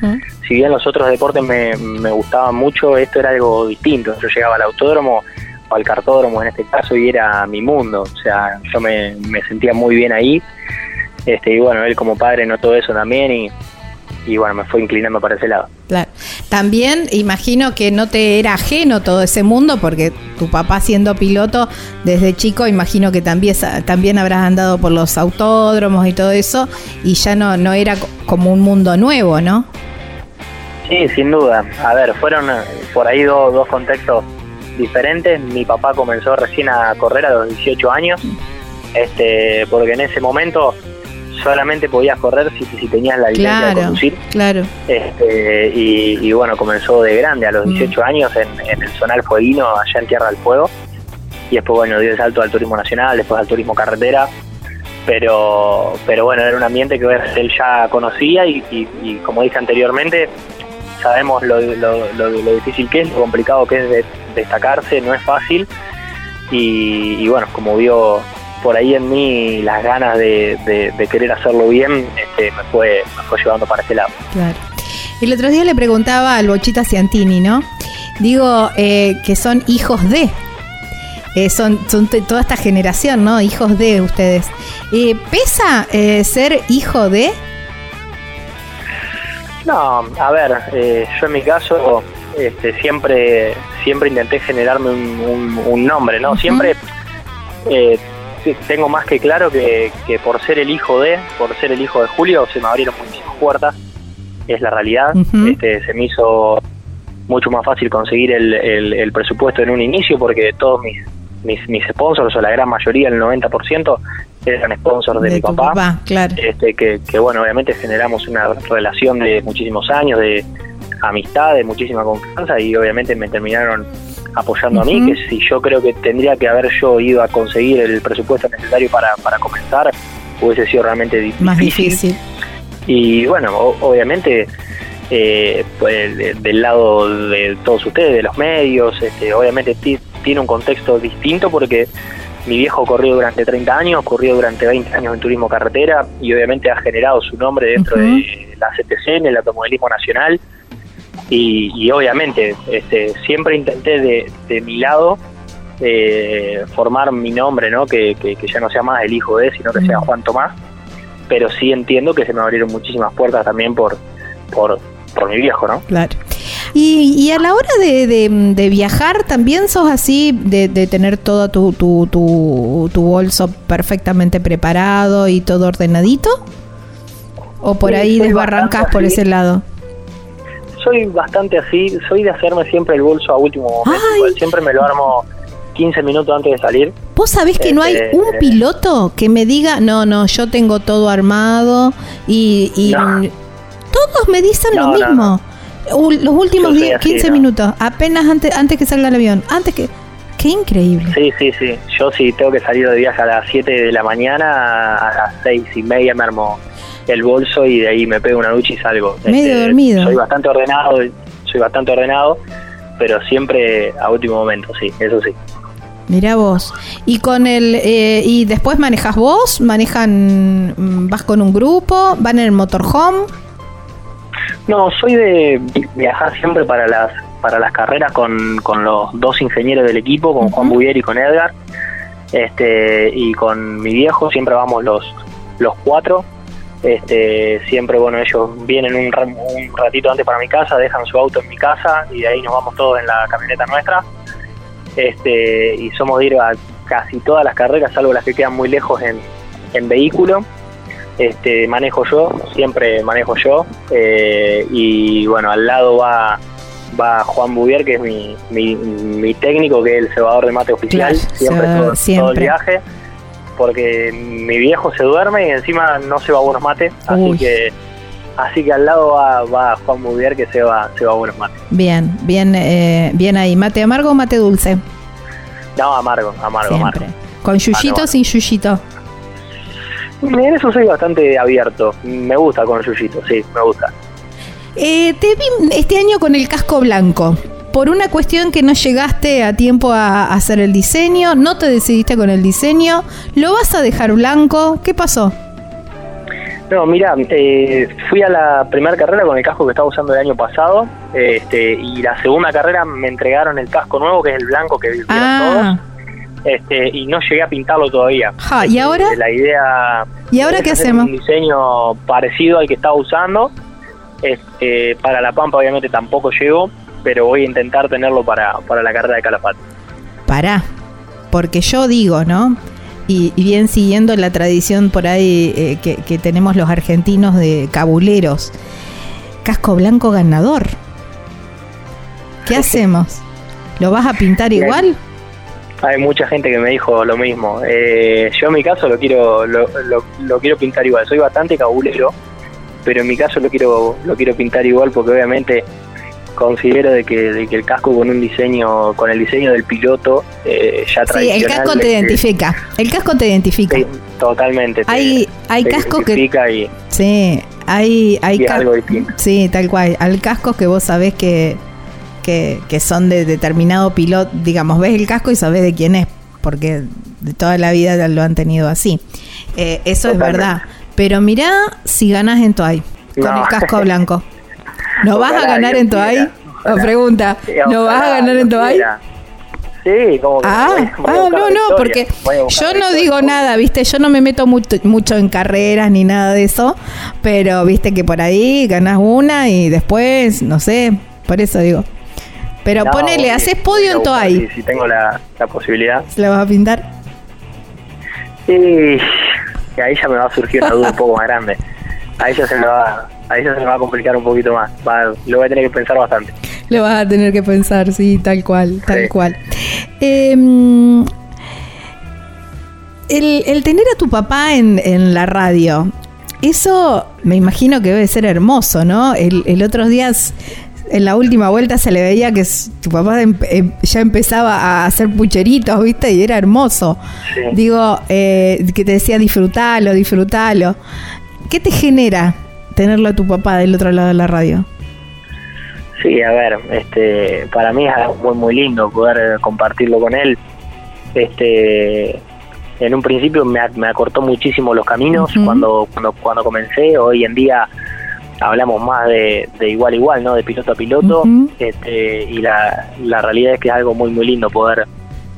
si bien los otros deportes me, me gustaban mucho, esto era algo distinto. Yo llegaba al autódromo o al cartódromo en este caso y era mi mundo, o sea, yo me, me sentía muy bien ahí. Este, y bueno, él como padre notó eso también y, y bueno, me fue inclinando para ese lado.
Claro. También imagino que no te era ajeno todo ese mundo, porque tu papá siendo piloto desde chico, imagino que también, también habrás andado por los autódromos y todo eso, y ya no, no era como un mundo nuevo, ¿no?
Sí, sin duda. A ver, fueron eh, por ahí dos, dos contextos diferentes. Mi papá comenzó recién a correr a los 18 años, este, porque en ese momento solamente podías correr si, si tenías la licencia de conducir.
Claro.
Este, y, bueno, comenzó de grande, a los 18 mm. años, en, el Zonal Fueguino, allá en Tierra del Fuego. Y después, bueno, dio el salto al turismo nacional, después al turismo carretera. Pero, pero bueno, era un ambiente que él ya conocía y, como dije anteriormente, sabemos lo, lo, difícil que es, lo complicado que es de destacarse, no es fácil. Y, y bueno, como vio por ahí en mí las ganas de, querer hacerlo bien este, me, fue, me fue llevando para este lado.
Claro. El otro día le preguntaba al Bochita Ciantini, ¿no? Digo eh, que son hijos de. Eh, son, son toda esta generación, ¿no? Hijos de ustedes. Eh, ¿Pesa ser hijo de?
No, a ver, yo en mi caso este, siempre siempre intenté generarme un, nombre, ¿no? Siempre tengo más que claro que, por ser el hijo de, por ser el hijo de Julio, se me abrieron muchísimas puertas, es la realidad. este, se me hizo mucho más fácil conseguir el, el, presupuesto en un inicio porque todos mis, mis, mis sponsors, o la gran mayoría, el 90%, eran sponsors de, mi papá.
claro.
este, que, que, bueno, obviamente generamos una relación de muchísimos años, de amistad, de muchísima confianza y obviamente me terminaron apoyando a mí, que si yo creo que tendría que haber yo ido a conseguir el presupuesto necesario para, para comenzar, hubiese sido realmente difícil.
Más difícil.
Y bueno, obviamente eh, pues, del lado de todos ustedes, de los medios, este, obviamente tiene un contexto distinto porque mi viejo corrió durante 30 años, corrió durante 20 años en turismo carretera y obviamente ha generado su nombre dentro de la CTC, en el automovilismo nacional y, obviamente este, siempre intenté de, de mi lado eh, formar mi nombre, ¿no? Que, que, ya no sea más el hijo de, sino que sea Juan Tomás, pero sí entiendo que se me abrieron muchísimas puertas también por, por, por mi viejo, ¿no?
Claro. Y, y a la hora de, de, viajar, ¿también sos así, de, de tener todo tu, tu, tu, tu, bolso perfectamente preparado y todo ordenadito? ¿O por ahí desbarrancas por ese lado?
Soy bastante así, soy de hacerme siempre el bolso a último momento, siempre me lo armo 15 minutos antes de salir.
Vos sabés que no hay
Este,
un piloto que me diga, no, no, yo tengo todo armado y, y
No.
todos me dicen
No,
lo
no,
mismo. U- Los últimos
Yo soy
10,
así,
15
no.
minutos, apenas antes, antes que salga el avión, antes que... Qué increíble.
Sí, sí, sí. Yo sí tengo que salir de viaje a las 7 de la mañana, a las 6 y media me armo el bolso y de ahí me pego una ducha y salgo. Este,
Medio dormido.
Soy bastante ordenado, soy bastante ordenado, pero siempre a último momento, sí, eso sí.
Mirá vos. Y con el eh, y después manejas vos, manejan mm, vas con un grupo, van en el motorhome.
No, soy de viajar siempre para las para las carreras con, con los dos ingenieros del equipo, con Juan Buvier y con Edgar. Este, y con mi viejo siempre vamos los los cuatro. Este, siempre bueno, ellos vienen un, un ratito antes para mi casa, dejan su auto en mi casa y de ahí nos vamos todos en la camioneta nuestra. Este, y somos de ir a casi todas las carreras, salvo las que quedan muy lejos en, en vehículo este, manejo yo, siempre manejo yo, eh, y bueno, al lado va va Juan Buvier, que es mi, mi, mi técnico, que es el cebador de mate oficial,
Claro,
siempre, todo, todo el
siempre.
viaje, porque mi viejo se duerme y encima no se va a buenos mates,
Uy.
así que así que al lado va, va Juan Buvier que se va, se va a buenos mates.
Bien, bien, eh, bien ahí. ¿Mate amargo o mate dulce?
No, amargo, amargo,
Siempre.
amargo.
¿Con yuyito o sin yuyito?
En eso soy bastante abierto, me gusta con Yuyito, sí, me gusta.
Eh, te vi este año con el casco blanco. Por una cuestión que no llegaste a tiempo a a hacer el diseño, no te decidiste con el diseño, lo vas a dejar blanco. ¿Qué pasó?
No, mira, eh, fui a la primera carrera con el casco que estaba usando el año pasado, este, y la segunda carrera me entregaron el casco nuevo, que es el blanco que vieron
Ah,
todos, este, y no llegué a pintarlo todavía.
Ja, ¿y ahora?
Eh, La idea...
¿Y ahora
es
qué
hacer
hacemos?
Un diseño parecido al que estaba usando. Este, para La Pampa obviamente tampoco llegó, pero voy a intentar tenerlo para, para la carrera de Calafate.
pará. Porque yo digo, ¿no? Y, y bien siguiendo la tradición por ahí eh, que, que tenemos los argentinos de cabuleros. Casco blanco ganador. ¿Qué hacemos? ¿Lo vas a pintar igual?
Hay mucha gente que me dijo lo mismo. Eh, yo en mi caso lo quiero lo, lo- lo quiero pintar igual. Soy bastante cabulero, pero en mi caso lo quiero lo quiero pintar igual porque obviamente considero de que, de que el casco con un diseño con el diseño del piloto eh, ya
Sí, el
tradicional,
casco te identifica. El casco te identifica.
sí, totalmente. te-
Hay, hay
te
cascos que.
identifica y,
Sí, hay, hay
y algo.
Sí, tal cual. Hay cascos que vos sabés que, que, que son de determinado piloto. Digamos, ves el casco y sabés de quién es, porque de toda la vida lo han tenido así. Eh, eso es verdad. Pero mirá si ganás en Toay con
No.
el casco blanco. ¿No vas a ganar en Toay? Pregunta. ¿No vas a ganar en Toay?
Sí, como que
Ah,
voy-
ah, no, no, porque yo no digo nada, viste, yo no me meto mucho, mucho en carreras ni nada de eso, pero viste que por ahí ganas una y después, no sé, por eso digo. Pero
No,
ponele, haces podio en Toay,
Si, si tengo la, la posibilidad.
¿se la vas a pintar?
Sí, que ahí ya me va a surgir una duda un poco más grande. Ahí ya se me va, ahí ya se me va a complicar un poquito más. Va- lo voy a tener que pensar bastante.
Lo vas a tener que pensar, sí, tal cual, tal
Sí.
cual. Em, el, el tener a tu papá en, en la radio, eso me imagino que debe ser hermoso, ¿no? El, el otros días, en la última vuelta, se le veía que tu papá em- em- ya empezaba a hacer pucheritos, ¿viste? Y era hermoso.
Sí.
Digo, eh, que te decía disfrutalo, disfrutalo. ¿Qué te genera tenerlo a tu papá del otro lado de la radio?
Sí, a ver, este, para mí es algo muy muy lindo poder compartirlo con él. Este, en un principio me, me acortó muchísimo los caminos cuando, cuando cuando comencé. Hoy en día hablamos más de, de igual a igual, ¿no? De piloto a piloto. Este, y la, la realidad es que es algo muy muy lindo poder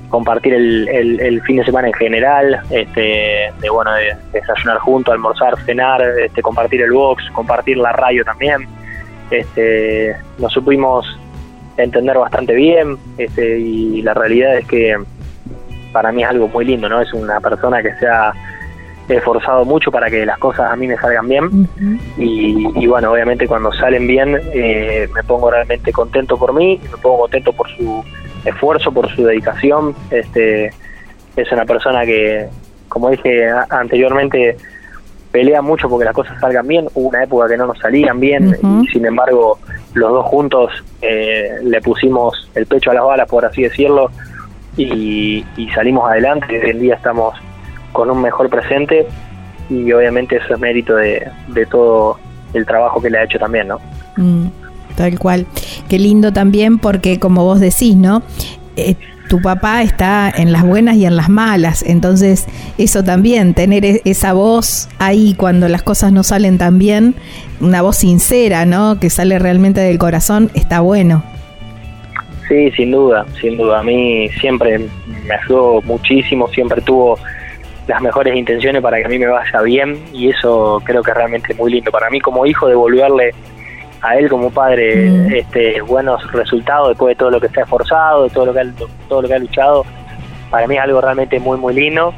compartir el, el, el fin de semana en general, este, de bueno, de desayunar juntos, almorzar, cenar, este, compartir el box, compartir la radio también. Este, nos supimos entender bastante bien, este, y la realidad es que para mí es algo muy lindo, ¿no? Es una persona que se ha esforzado mucho para que las cosas a mí me salgan bien y bueno, obviamente cuando salen bien eh, me pongo realmente contento por mí, me pongo contento por su esfuerzo, por su dedicación. Este, es una persona que, como dije anteriormente, pelea mucho porque las cosas salgan bien. Hubo una época que no nos salían bien y sin embargo los dos juntos eh, le pusimos el pecho a las balas, por así decirlo, y, salimos adelante. Hoy en día estamos con un mejor presente y obviamente eso es mérito de, todo el trabajo que le ha hecho también, ¿no?
Mm, tal cual. Qué lindo también porque como vos decís, ¿no? Eh, tu papá está en las buenas y en las malas, entonces eso también, tener e-, esa voz ahí cuando las cosas no salen tan bien, una voz sincera, ¿no? Que sale realmente del corazón, está bueno.
Sí, sin duda, sin duda. A mí siempre me ayudó muchísimo, siempre tuvo las mejores intenciones para que a mí me vaya bien y eso creo que es realmente muy lindo. Para mí como hijo devolverle a él como padre mm. este buenos resultados después de todo lo que se ha esforzado, de todo lo que ha, todo lo que ha luchado, para mí es algo realmente muy muy lindo.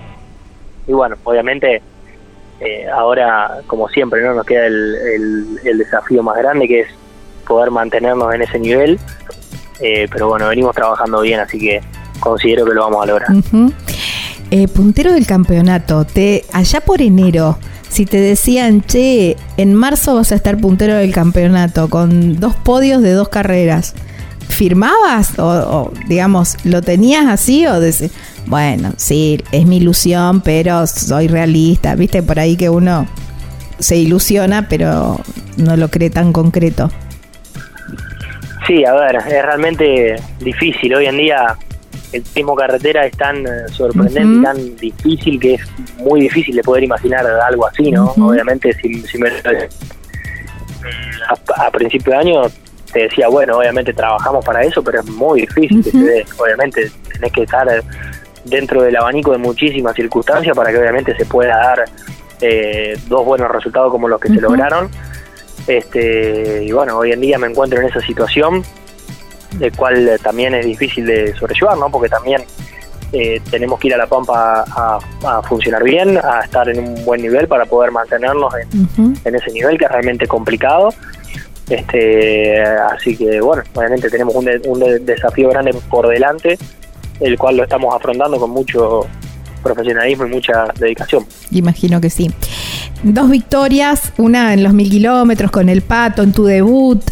Y bueno, obviamente eh, ahora como siempre no nos queda el, el, desafío más grande que es poder mantenernos en ese nivel. Eh, pero bueno, venimos trabajando bien, así que considero que lo vamos a lograr.
Eh, puntero del campeonato, te allá por enero, si te decían, che, en marzo vas a estar puntero del campeonato con dos podios de dos carreras, ¿firmabas? O, digamos, ¿lo tenías así o decís, bueno, sí, es mi ilusión, pero soy realista, viste, por ahí que uno se ilusiona, pero no lo cree tan concreto.
Sí, a ver, es realmente difícil. Hoy en día el turismo carretera es tan eh, sorprendente y tan difícil que es muy difícil de poder imaginar algo así, ¿no? Obviamente, si, si me, a, principio de año te decía, bueno, obviamente trabajamos para eso, pero es muy difícil que se dé. Obviamente tenés que estar dentro del abanico de muchísimas circunstancias para que obviamente se pueda dar eh, dos buenos resultados como los que se lograron. Este, y bueno, hoy en día me encuentro en esa situación el cual eh, también es difícil de sobrellevar, ¿no? Porque también eh, tenemos que ir a La Pampa a, funcionar bien, a estar en un buen nivel para poder mantenernos en, ese nivel que es realmente complicado. Este, así que bueno, obviamente tenemos un, un desafío grande por delante, el cual lo estamos afrontando con mucho profesionalismo y mucha dedicación.
Imagino que sí. Dos victorias, una en los mil kilómetros con el pato en tu debut,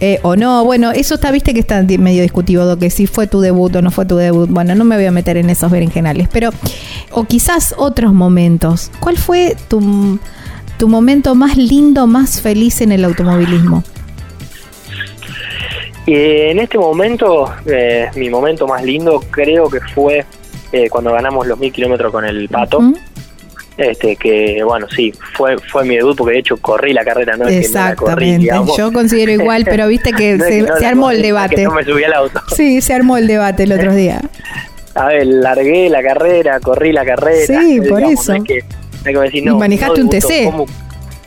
eh, o no. Bueno, eso está, viste que está medio discutido, que si fue tu debut o no fue tu debut. Bueno, no me voy a meter en esos berenjenales, pero, o quizás otros momentos. ¿Cuál fue tu, tu momento más lindo, más feliz en el automovilismo?
en este momento, eh, mi momento más lindo creo que fue eh, cuando ganamos los mil kilómetros con el Pato. Este, que bueno, sí, fue fue mi debut porque de hecho corrí la carrera, no
Exactamente, yo considero igual, pero viste que se, armó el debate.
no me subí al auto.
Sí, se armó el debate el otro día.
A ver, largué la carrera, corrí la carrera.
Sí, por eso.
y
manejaste un TC.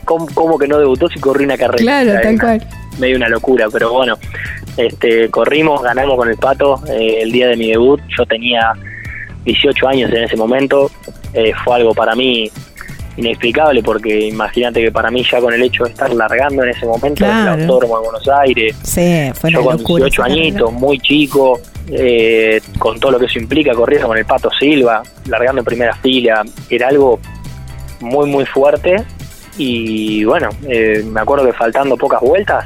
¿cómo, que no debutó si corrí una carrera?
Claro, tal cual.
Medio una locura, pero bueno, este corrimos, ganamos con el Pato eh, el día de mi debut. Yo tenía 18 años en ese momento, eh, fue algo para mí inexplicable porque imagínate que para mí ya con el hecho de estar largando en ese momento el autódromo de Buenos Aires, yo con 18 añitos, muy chico, eh, con todo lo que eso implica, corriendo con el Pato Silva, largando en primera fila, era algo muy muy fuerte. Y bueno, eh, me acuerdo que faltando pocas vueltas,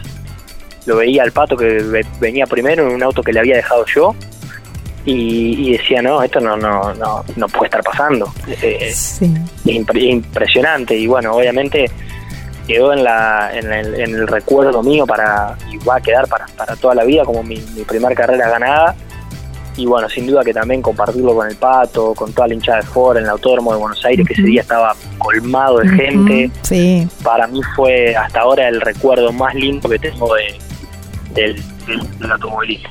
lo veía al Pato que venía primero en un auto que le había dejado yo y, decía, no, esto no, no, no, no puede estar pasando. Eh, es impresionante y bueno, obviamente quedó en, la, en, el, recuerdo mío para y va a quedar para, para toda la vida como mi, mi primera carrera ganada y bueno, sin duda que también compartirlo con el Pato, con toda la hinchada de Ford en el Autódromo de Buenos Aires, que ese día estaba colmado de gente.
Sí.
Para mí fue hasta ahora el recuerdo más lindo que tengo de, del, del automovilismo.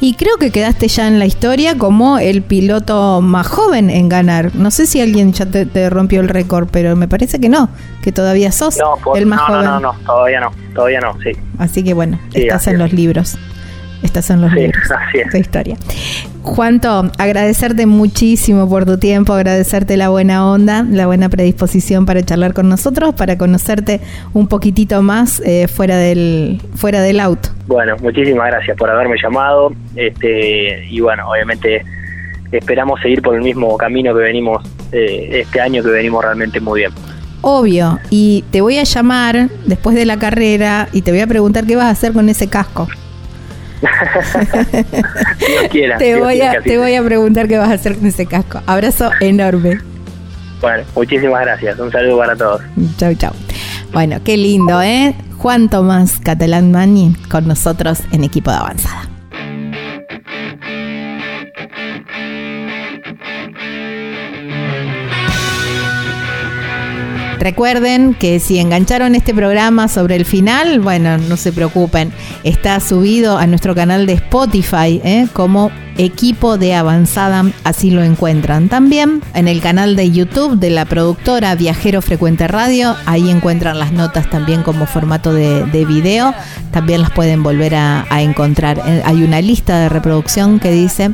Y creo que quedaste ya en la historia como el piloto más joven en ganar. No sé si alguien ya te, rompió el récord, pero me parece que no, que todavía sos el más joven.
No, no, no, todavía no, todavía no, sí.
Así que bueno, estás en los libros. Estas son los
Sí,
libros. Esta historia. Juanto, agradecerte muchísimo por tu tiempo, agradecerte la buena onda, la buena predisposición para charlar con nosotros, para conocerte un poquitito más eh, fuera del fuera del auto.
Bueno, muchísimas gracias por haberme llamado. Este, y bueno, obviamente esperamos seguir por el mismo camino que venimos eh, este año, que venimos realmente muy bien.
Obvio, y te voy a llamar después de la carrera y te voy a preguntar qué vas a hacer con ese casco.
Dios quiera.
Te
Dios
voy
quiera
a te voy a preguntar qué vas a hacer con ese casco. Abrazo enorme.
Bueno, muchísimas gracias. Un saludo para todos.
Chau, chau. Bueno, qué lindo, ¿eh? Juan Tomás Catalán Mani con nosotros en equipo de avanzada. Recuerden que si engancharon este programa sobre el final, bueno, no se preocupen, está subido a nuestro canal de Spotify ¿eh? como equipo de avanzada, así lo encuentran. También en el canal de YouTube de la productora Viajero Frecuente Radio, ahí encuentran las notas también como formato de, de video, también las pueden volver a, a encontrar. Eh, Hay una lista de reproducción que dice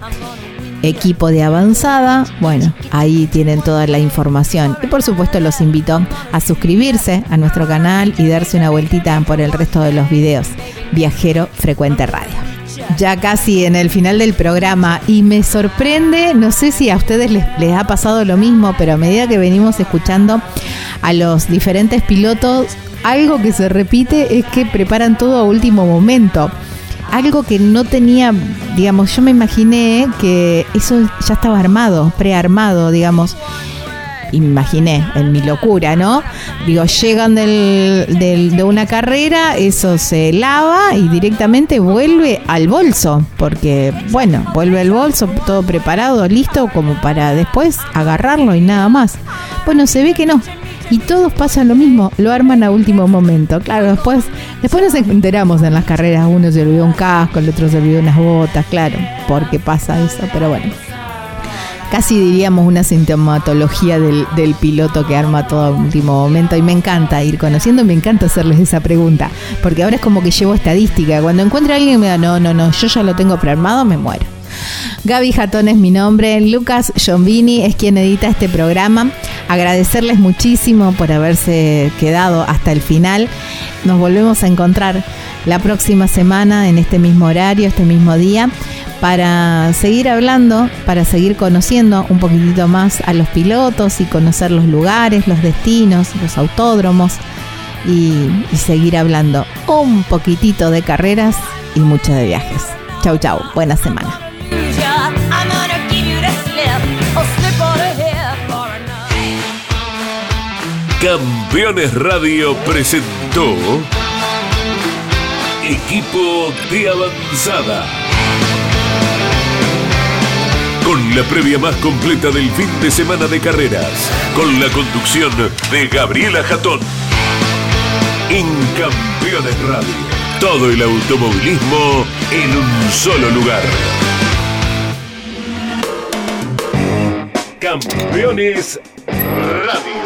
equipo de avanzada. Bueno, ahí tienen toda la información. Y por supuesto los invito a suscribirse a nuestro canal y darse una vueltita por el resto de los videos. Viajero Frecuente Radio. Ya casi en el final del programa y me sorprende, no sé si a ustedes les, les ha pasado lo mismo, pero a medida que venimos escuchando a los diferentes pilotos, algo que se repite es que preparan todo a último momento algo que no tenía, digamos, yo me imaginé que eso ya estaba armado, prearmado, digamos. Imaginé, en mi locura, ¿no? Digo, llegan del, del- de una carrera, eso se lava y directamente vuelve al bolso, porque, bueno, vuelve al bolso, todo preparado, listo, como para después agarrarlo y nada más. Bueno, se ve que no. Y todos pasan lo mismo, lo arman a último momento. Claro, después, después nos enteramos en las carreras, uno se olvidó un casco, el otro se olvidó unas botas, claro, porque pasa eso, pero bueno. Casi diríamos una sintomatología del, del piloto que arma todo a último momento y me encanta ir conociendo, me encanta hacerles esa pregunta, porque ahora es como que llevo estadística, cuando encuentro a alguien me da, no, no, no, yo ya lo tengo prearmado, me muero. Gaby Jatón es mi nombre, Lucas Giombini es quien edita este programa. Agradecerles muchísimo por haberse quedado hasta el final. Nos volvemos a encontrar la próxima semana en este mismo horario, este mismo día, para seguir hablando, para seguir conociendo un poquitito más a los pilotos y conocer los lugares, los destinos, los autódromos y, seguir hablando un poquitito de carreras y mucho de viajes. Chau, chau. Buena semana.
Campeones Radio presentó Equipo de Avanzada. Con la previa más completa del fin de semana de carreras, con la conducción de Gabriela Jatón. En Campeones Radio, todo el automovilismo en un solo lugar. Campeones Radio.